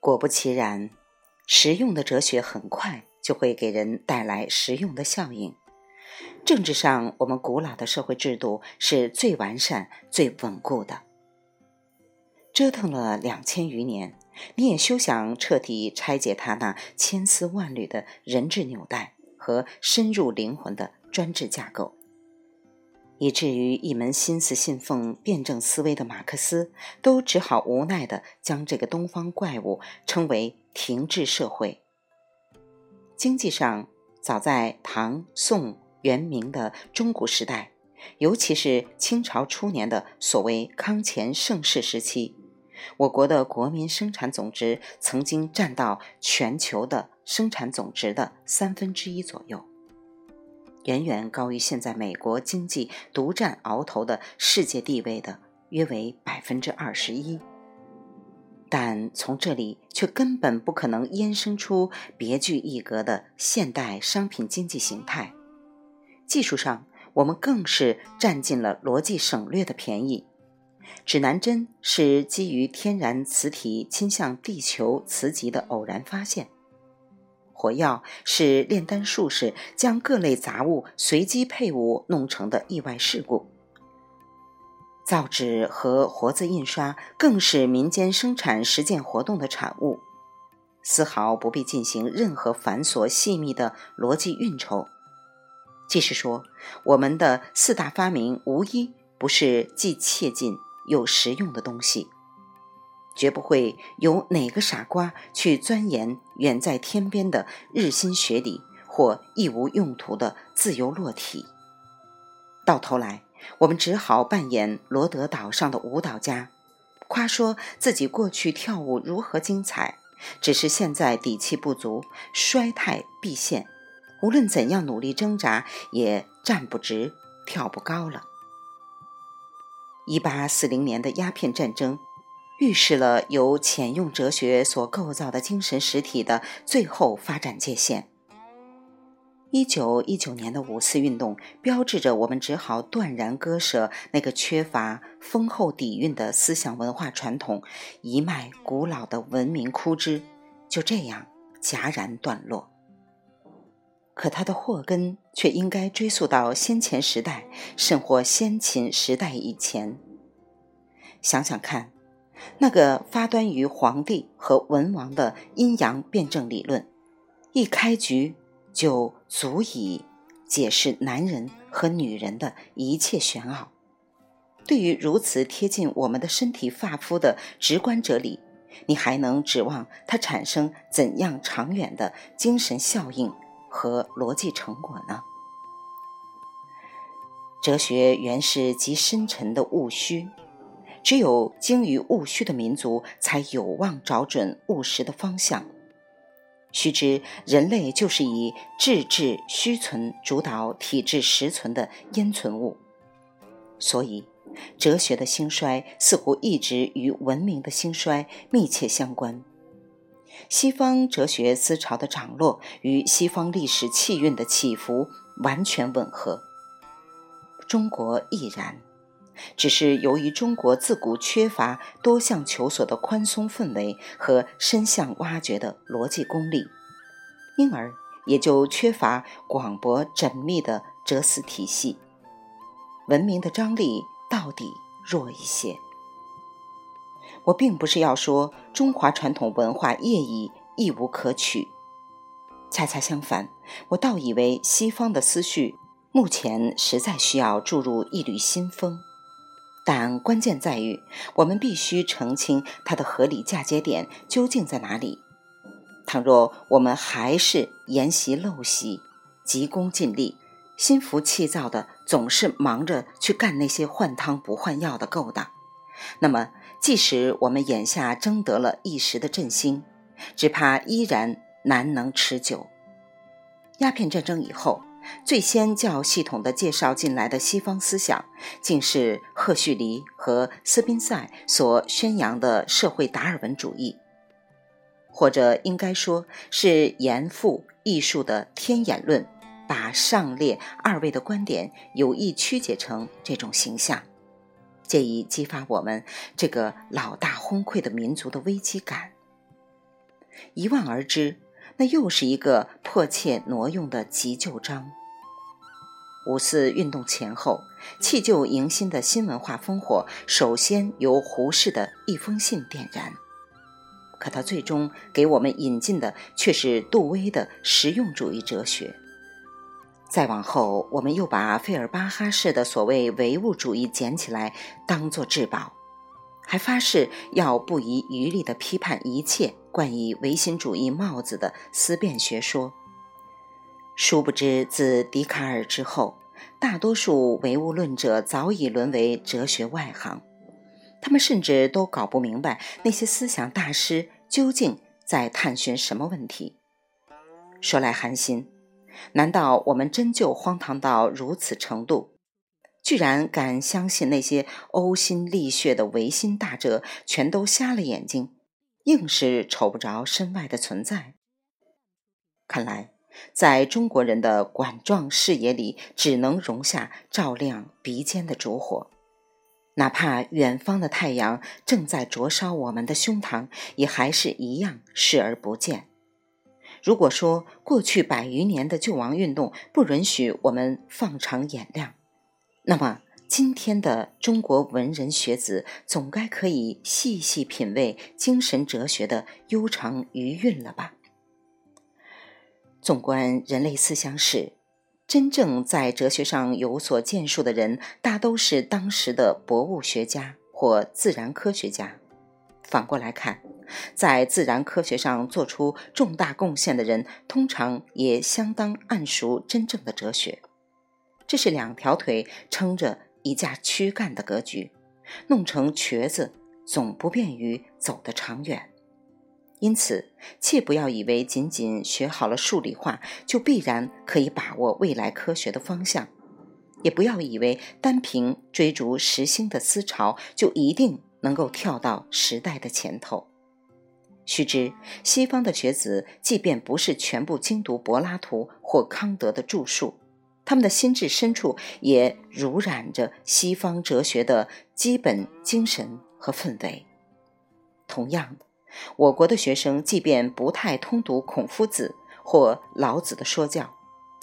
果不其然，实用的哲学很快就会给人带来实用的效应。政治上，我们古老的社会制度是最完善、最稳固的。折腾了两千余年，你也休想彻底拆解他那千丝万缕的人质纽带和深入灵魂的专制架构，以至于一门心思信奉辩证思维的马克思，都只好无奈地将这个东方怪物称为停滞社会。经济上，早在唐宋。元明的中古时代，尤其是清朝初年的所谓康乾盛世时期，我国的国民生产总值曾经占到全球的生产总值的三分之一左右，远远高于现在美国经济独占鳌头的世界地位的约为百分之二十一。但从这里却根本不可能衍生出别具一格的现代商品经济形态。技术上，我们更是占尽了逻辑省略的便宜。指南针是基于天然磁体倾向地球磁极的偶然发现；火药是炼丹术士将各类杂物随机配伍弄成的意外事故；造纸和活字印刷更是民间生产实践活动的产物，丝毫不必进行任何繁琐细密的逻辑运筹。即是说，我们的四大发明无一不是既切近又实用的东西，绝不会有哪个傻瓜去钻研远在天边的日新学理或一无用途的自由落体。到头来，我们只好扮演罗德岛上的舞蹈家，夸说自己过去跳舞如何精彩，只是现在底气不足，衰态毕现。无论怎样努力挣扎，也站不直、跳不高了。一八四零年的鸦片战争，预示了由潜用哲学所构造的精神实体的最后发展界限。一九一九年的五四运动，标志着我们只好断然割舍那个缺乏丰厚底蕴的思想文化传统，一脉古老的文明枯枝，就这样戛然断落。可它的祸根却应该追溯到先前时代，甚或先秦时代以前。想想看，那个发端于皇帝和文王的阴阳辩证理论，一开局就足以解释男人和女人的一切玄奥。对于如此贴近我们的身体发肤的直观哲理，你还能指望它产生怎样长远的精神效应？和逻辑成果呢？哲学原是极深沉的务虚，只有精于务虚的民族，才有望找准务实的方向。须知，人类就是以质质虚存主导体质实存的烟存物，所以，哲学的兴衰似乎一直与文明的兴衰密切相关。西方哲学思潮的涨落与西方历史气运的起伏完全吻合，中国亦然。只是由于中国自古缺乏多项求索的宽松氛围和深向挖掘的逻辑功力，因而也就缺乏广博缜密的哲思体系，文明的张力到底弱一些。我并不是要说中华传统文化业已亦无可取，恰恰相反，我倒以为西方的思绪目前实在需要注入一缕新风。但关键在于，我们必须澄清它的合理嫁接点究竟在哪里。倘若我们还是沿袭陋习，急功近利，心浮气躁的，总是忙着去干那些换汤不换药的勾当，那么。即使我们眼下争得了一时的振兴，只怕依然难能持久。鸦片战争以后，最先较系统的介绍进来的西方思想，竟是赫胥黎和斯宾塞所宣扬的社会达尔文主义，或者应该说是严复艺术的天演论，把上列二位的观点有意曲解成这种形象。借以激发我们这个老大昏聩的民族的危机感。一望而知，那又是一个迫切挪用的急救章。五四运动前后，弃旧迎新的新文化烽火，首先由胡适的一封信点燃。可他最终给我们引进的却是杜威的实用主义哲学。再往后，我们又把费尔巴哈式的所谓唯物主义捡起来当作至宝，还发誓要不遗余力地批判一切冠以唯心主义帽子的思辨学说。殊不知，自笛卡尔之后，大多数唯物论者早已沦为哲学外行。他们甚至都搞不明白那些思想大师究竟在探寻什么问题。说来寒心，难道我们真就荒唐到如此程度，居然敢相信那些呕心沥血的唯心大哲全都瞎了眼睛，硬是瞅不着身外的存在？看来。在中国人的管状视野里，只能容下照亮鼻尖的烛火，哪怕远方的太阳正在灼烧我们的胸膛，也还是一样视而不见。如果说过去百余年的救亡运动不允许我们放长眼量，那么今天的中国文人学子总该可以细细品味精神哲学的悠长余韵了吧？纵观人类思想史，真正在哲学上有所建树的人，大都是当时的博物学家或自然科学家。反过来看，在自然科学上做出重大贡献的人，通常也相当谙熟真正的哲学。这是两条腿撑着一架躯干的格局，弄成瘸子，总不便于走得长远。因此，切不要以为仅仅学好了数理化就必然可以把握未来科学的方向，也不要以为单凭追逐时兴的思潮就一定能够跳到时代的前头。须知，西方的学子即便不是全部精读柏拉图或康德的著述，他们的心智深处也濡染着西方哲学的基本精神和氛围。同样。我国的学生即便不太通读孔夫子或老子的说教，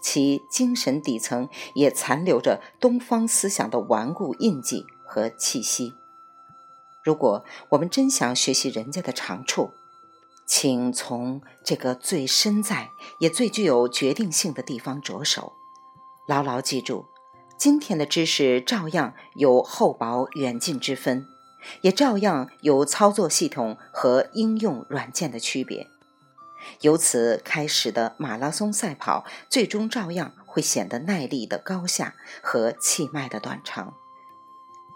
其精神底层也残留着东方思想的顽固印记和气息。如果我们真想学习人家的长处，请从这个最深在也最具有决定性的地方着手。牢牢记住，今天的知识照样有厚薄远近之分。也照样有操作系统和应用软件的区别，由此开始的马拉松赛跑，最终照样会显得耐力的高下和气脉的短长。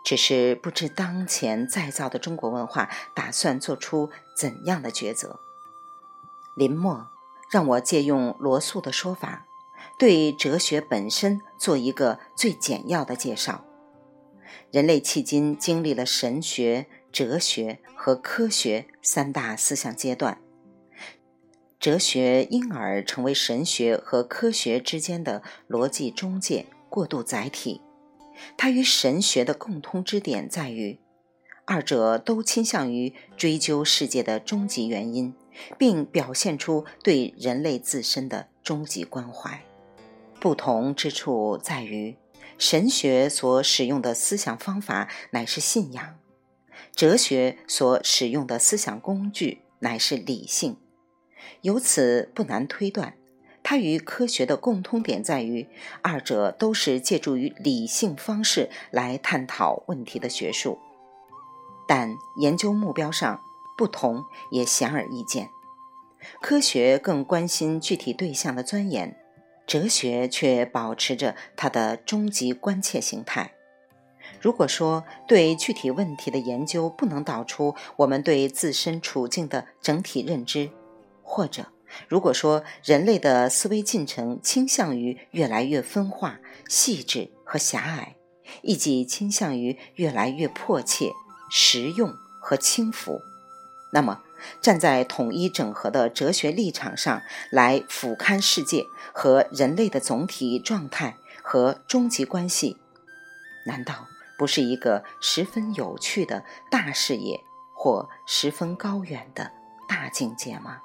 只是不知当前再造的中国文化打算做出怎样的抉择。林默，让我借用罗素的说法，对哲学本身做一个最简要的介绍。人类迄今经历了神学、哲学和科学三大思想阶段，哲学因而成为神学和科学之间的逻辑中介、过渡载体。它与神学的共通之点在于，二者都倾向于追究世界的终极原因，并表现出对人类自身的终极关怀。不同之处在于。神学所使用的思想方法乃是信仰，哲学所使用的思想工具乃是理性。由此不难推断，它与科学的共通点在于，二者都是借助于理性方式来探讨问题的学术，但研究目标上不同也显而易见。科学更关心具体对象的钻研。哲学却保持着它的终极关切形态。如果说对具体问题的研究不能导出我们对自身处境的整体认知，或者如果说人类的思维进程倾向于越来越分化、细致和狭隘，以及倾向于越来越迫切、实用和轻浮，那么。站在统一整合的哲学立场上来俯瞰世界和人类的总体状态和终极关系，难道不是一个十分有趣的大视野或十分高远的大境界吗？